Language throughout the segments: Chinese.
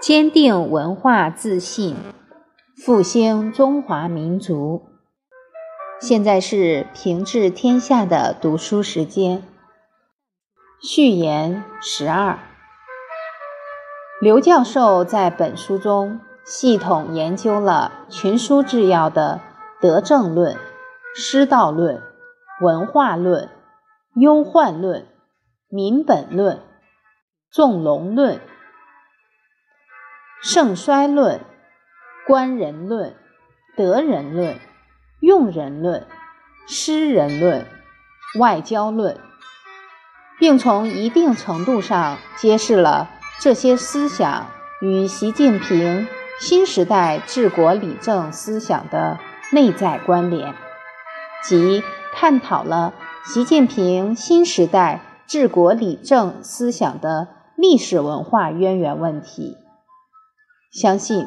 坚定文化自信，复兴中华民族。现在是平治天下的读书时间。序言十二。刘教授在本书中系统研究了群书治要的德政论、师道论、文化论、忧患论、民本论、纵龙论。盛衰论、观人论、德人论、用人论、诗人论、外交论，并从一定程度上揭示了这些思想与习近平新时代治国理政思想的内在关联，即探讨了习近平新时代治国理政思想的历史文化渊源问题。相信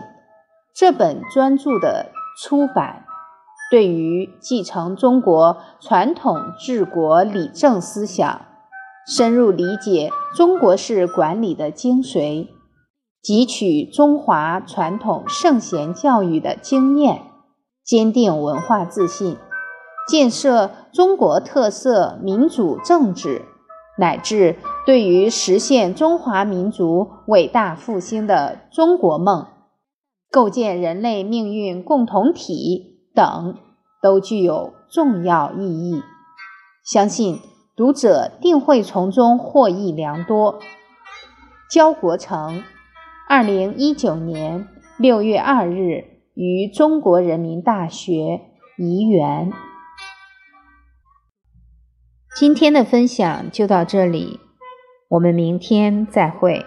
这本专著的出版，对于继承中国传统治国理政思想、深入理解中国式管理的精髓、汲取中华传统圣贤教育的经验、坚定文化自信、建设中国特色民主政治，乃至。对于实现中华民族伟大复兴的中国梦、构建人类命运共同体等，都具有重要意义。相信读者定会从中获益良多。焦国成，二零一九年六月二日于中国人民大学颐园。今天的分享就到这里。我们明天再会。